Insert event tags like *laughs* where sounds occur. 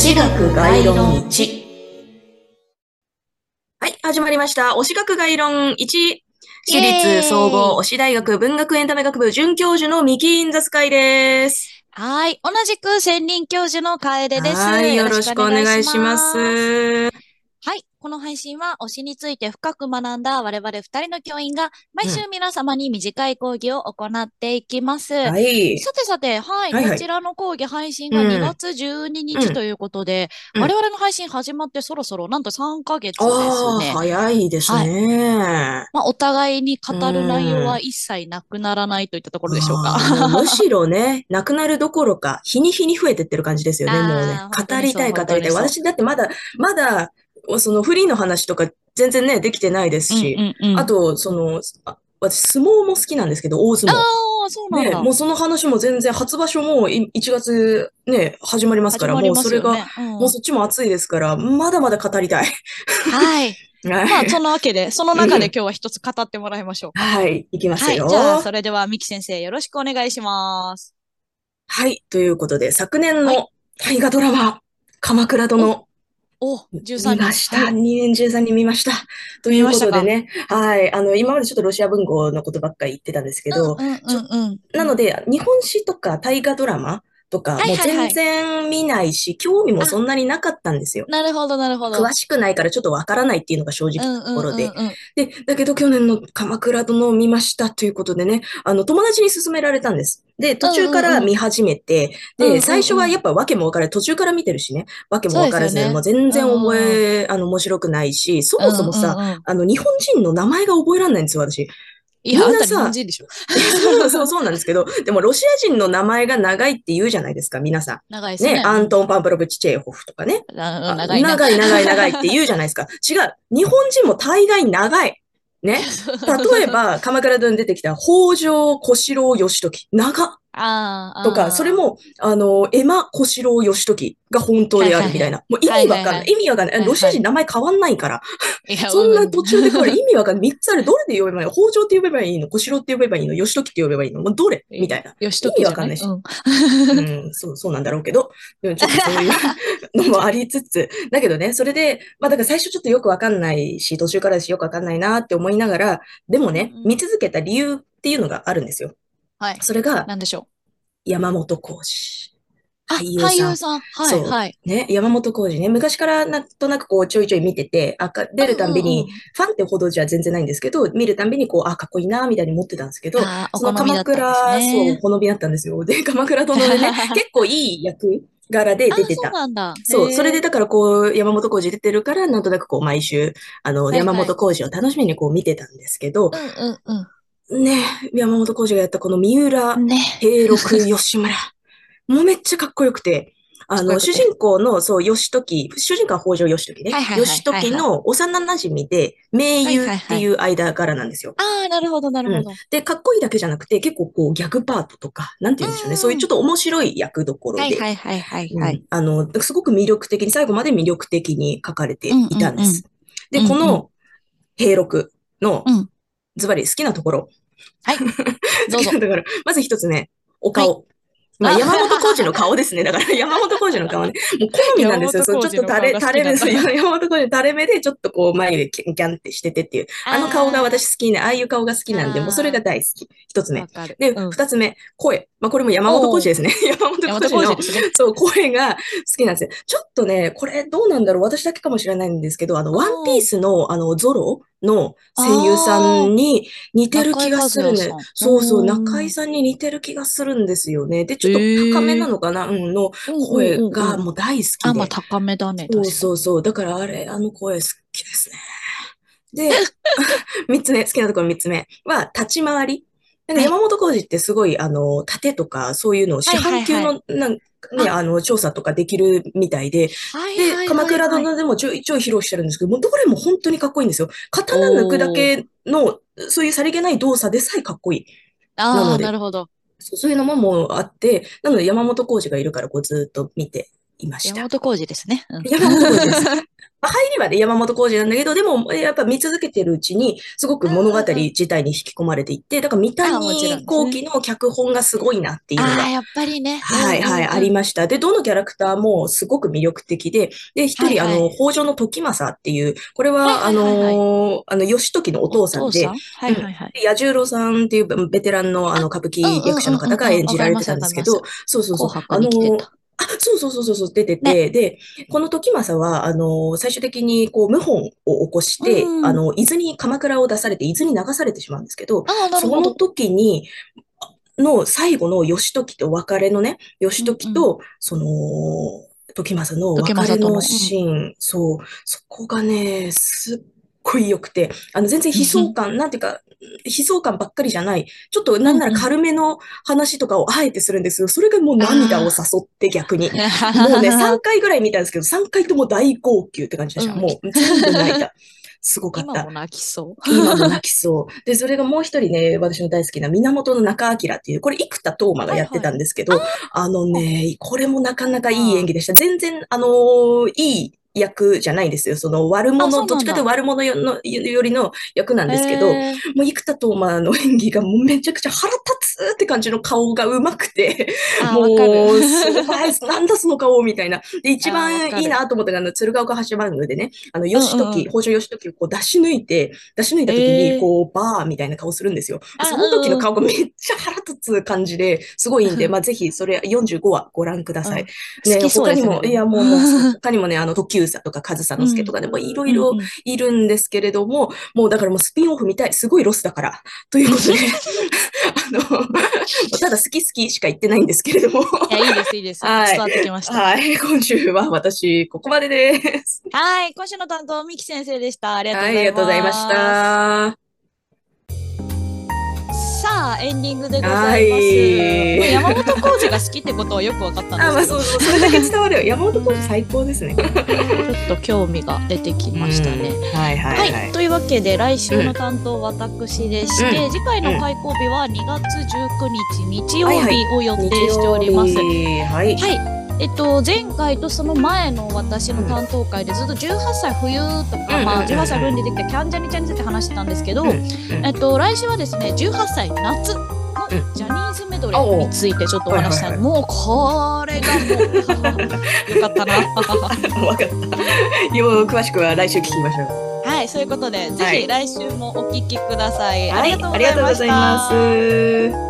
し学概論1。はい、始まりました。推し学概論1。私立総合推し大学文学エンタメ学部准教授のミキインザスカイです。はい。同じく専任教授の楓です。はい、よろしくお願いします。はい。この配信は推しについて深く学んだ我々二人の教員が毎週皆様に短い講義を行っていきます。はい。さてさて、はい、はいはいこちらの講義配信がうん2月12日ということで、うん我々の配信始まってそろそろなんと3ヶ月ですね。早いですね。まあ、お互いに語る内容は一切なくならないといったところでしょうか。むしろね、なくなるどころか、日に日に増えてってる感じですよね、もうね。語りたい、語りたい。私だってまだ、まだ、そのフリーの話とか全然ね、できてないですし、うんうんうんあと、その、あ私、相撲も好きなんですけど、大相撲。ああ、そうなんね、だ。もうその話も全然、初場所もい1月ね、始まりますから、始まりもうそれが。うんもうそっちも熱いですから、まだまだ語りたい。はい。*laughs* はまあ、い。そのわけで、その中で今日は一つ語ってもらいましょう。はい、いきますはい。よ。じゃあ、それでは、ミキ先生、よろしくお願いします。はい、ということで、昨年はの大河ドラマ、鎌倉殿、お、13見ました。はい2年13人見ました。ということでね、はい、あの、今までちょっとロシア文豪のことばっかり言ってたんですけど。なので、日本史とか大河ドラマとか、もう全然見ないし、興味もそんなになかったんですよ。なるほど、なるほど。詳しくないからちょっとわからないっていうのが正直なところで。で、だけど去年の鎌倉殿を見ましたということでね、あの、友達に勧められたんです。で、途中から見始めて、で、最初はやっぱ訳も分からない。途中から見てるしね、訳も分からず、ねもう全然覚え、あの、面白くないし、そもそもさ、あの、日本人の名前が覚えられないんですよ、私。いや、あん日本人でしょ。*laughs* そうそう、そうなんですけど、でもロシア人の名前が長いって言うじゃないですか、皆さん。長いですね。ね、アントン・パンプロブチ・チェーホフとかね。長いな。長い長い長いって言うじゃないですか。*laughs* 違う。日本人も大概長い。ね。*laughs* 例えば、鎌倉殿に出てきた北条小四郎義時。長。とか、それも、あの、エマ小四郎義時が本当であるみたいな。もう意味わかんない。意味わかんない。ロシア人名前変わんないから。*laughs* そんな途中でこれ意味わかんない。三つある。どれで呼べばいいの？北条って呼べばいいの？小四郎って呼べばいいの？義時って呼べばいいのもうどれみたい？な。意味わかんないしうんうん、そう、そうなんだろうけど、でもちょっとそういうのもありつつ、だけどね、それで、まあだから最初ちょっとよくわかんないし、途中からだしよくわかんないなって思いながら、でもねうん、見続けた理由っていうのがあるんですよ。はい。それが、なんでしょう？山本浩二。あ、俳優さん俳優さん。はい、はい。ね、山本浩二ね、昔からなんとなくこうちょいちょい見てて、あか出るたんびに、ファンってほどじゃ全然ないんですけど、見るたんびにこう、あ、かっこいいな、みたいに思ってたんですけど、その鎌倉、ねそう、お好みだったんですよ。で、鎌倉殿でね、*laughs* 結構いい役柄で出てたあ、そう。なんだ。そう、それでだからこう、山本浩二出てるから、なんとなくこう、毎週、あの、はいはい山本浩二を楽しみにこう見てたんですけど、うんうんね、山本浩二がやったこの三浦うん。ね。平六 *laughs* 吉村、もうめっちゃかっこよくて、あの、主人公の、そう、義時、主人公は北条義時ねはいはい。はい義時の幼馴染で、名優っていう間柄なんですよ。ああ、なるほど、なるほど。で、かっこいいだけじゃなくて、結構こう、ギャグパートとか、なんて言うんでしょうね。うんそういうちょっと面白い役どころで、はいはいはいはい。あの、すごく魅力的に、最後まで魅力的に書かれていたんです。で、うんうんこの、平六のうん、ズバリ好きなところ。はい。どうぞ好きな。ところ。まず一つね、お顔。まあ、あ山本浩二の顔ですね。*laughs* だから、山本浩二の顔ね。もう好みなんですよ。そう、ちょっと垂れ、垂れ目、そ *laughs* う山本浩二垂れ目で、ちょっとこう、眉毛キャンキャンってしててっていう。あの顔が私好きね。ああいう顔が好きなんで、もうそれが大好き。一つ目。で、うん二つ目、声。まあ、これも山本浩二ですね。山本山浩二の。そう、声が好きなんですよ。ちょっとね、これどうなんだろう私だけかもしれないんですけど、あの、ワンピースの、あの、ゾロの声優さんに似てる気がするね。そうそう、うん中井さんに似てる気がするんですよね。で、ちょっと高めなのかな？うん、の声がもう大好あ、きで。まあ高めだね。そうそうそう。だからあれ、あの声好きですね。で、*laughs* *laughs* 三つ目、好きなところ三つ目は、立ち回り。なんか山本浩二ってすごい、あの、盾とか、そういうのを市販級の、なんね、あの、調査とかできるみたいで、で、鎌倉殿でもちょいちょい披露してるんですけど、もうどれも本当にかっこいいんですよ。刀抜くだけの、そういうさりげない動作でさえかっこいい。なああ、なるほど。そうそういうのももうあって、なので山本浩二がいるからこうずっと見ていました。山本浩二ですね。うん山本浩二です。まあ入りはね、山本浩二なんだけど、でも、やっぱ見続けてるうちに、すごく物語自体に引き込まれていって、だから三谷幸喜の脚本がすごいなっていうのがああ、やっぱりね。はいはい、ありました。で、どのキャラクターもすごく魅力的で、で、一人、あの、北条の時政っていう、これは、あの、あの、義時のお父さんで、はいはいはい。で彌十郎さんっていうベテランのあの歌舞伎役者の方が演じられてたんですけどそうそうそう紅。白に来てた。あ、そうそうそうそうそう、出てて、で、この時政は、あの、最終的に、こう、謀反を起こして、うんあの、伊豆に、鎌倉を出されて、伊豆に流されてしまうんですけど、ああ、なるその。時に、の最後の義時と別れのね、義時と、その、時政の別れのシーン、そう、そこがね、すっごい良くて、あの、全然悲壮感、なんていうか、悲壮感ばっかりじゃない、ちょっとなんなら軽めの話とかをあえてするんですけど、それがもう涙を誘って逆に。*laughs* もうね、3回ぐらい見たんですけど、3回とも大号泣って感じでした。うんもう全部泣いた。すごかった今も。泣きそう。今も泣きそう。で、それがもう一人ね、私の大好きな源中明っていう、これ生田斗真がやってたんですけど、あのね、これもなかなかいい演技でした。全然、あのーいい役じゃないんですよ。その悪者、どっちかというと悪者よのよりの役なんですけど、もう生田斗真の演技がもうめちゃくちゃ腹立つって感じの顔が上手くて、あ、も。う、すごい、なんだその顔みたいな。で、一番いいなと思ったのが、鶴岡八幡宮でね、あの、義時、北条義時をこう出し抜いて、出し抜いた時に、えーこう、バーみたいな顔するんですよ。あその時の顔がめっちゃ腹立つ感じで、すごいいいんで、まあ、ぜひ、それ45話ご覧ください。ね他にも、いや、もう、*laughs* 他にもね、あの、時久さとか、上総介とかね、もういろいろいるんですけれども、もうだからもうスピンオフ見たい。すごいロスだから。ということで、*laughs* あの、ただ好き好きしか言ってないんですけれども。いや、いいです、いいです。はい伝わってきました。はい。今週は私、ここまでです。はい。今週の担当、ミキ先生でした。ありがとうございます。りがとうございました。さあ、エンディングでございます。山本浩二が好きってことはよく分かったんあ、まあですけど、そうそう、それだけ伝わるよ。山本浩二最高ですね。ちょっと興味が出てきましたね。うんはいははいい、はい。というわけで来週の担当私でして、うん次回の開講日は2月19日日曜はいはい日を予定しております。日曜日はい。はい。えっと、前回とその前の私の担当会でずっと18歳冬とか、うんまあ、うんうんうん18歳冬に出てきたキャンジャニちゃんについて話してたんですけど、うんうんえっと、来週はですね、18歳夏のうんジャニーズメドレーについてちょっとお話したい、はいはいはいもうこれがもう、よかったな。わかった。よう詳しくは来週聞きましょう。はい、そういうことで、ぜはいひ来週もお聞きください。はい、あありがとうございます。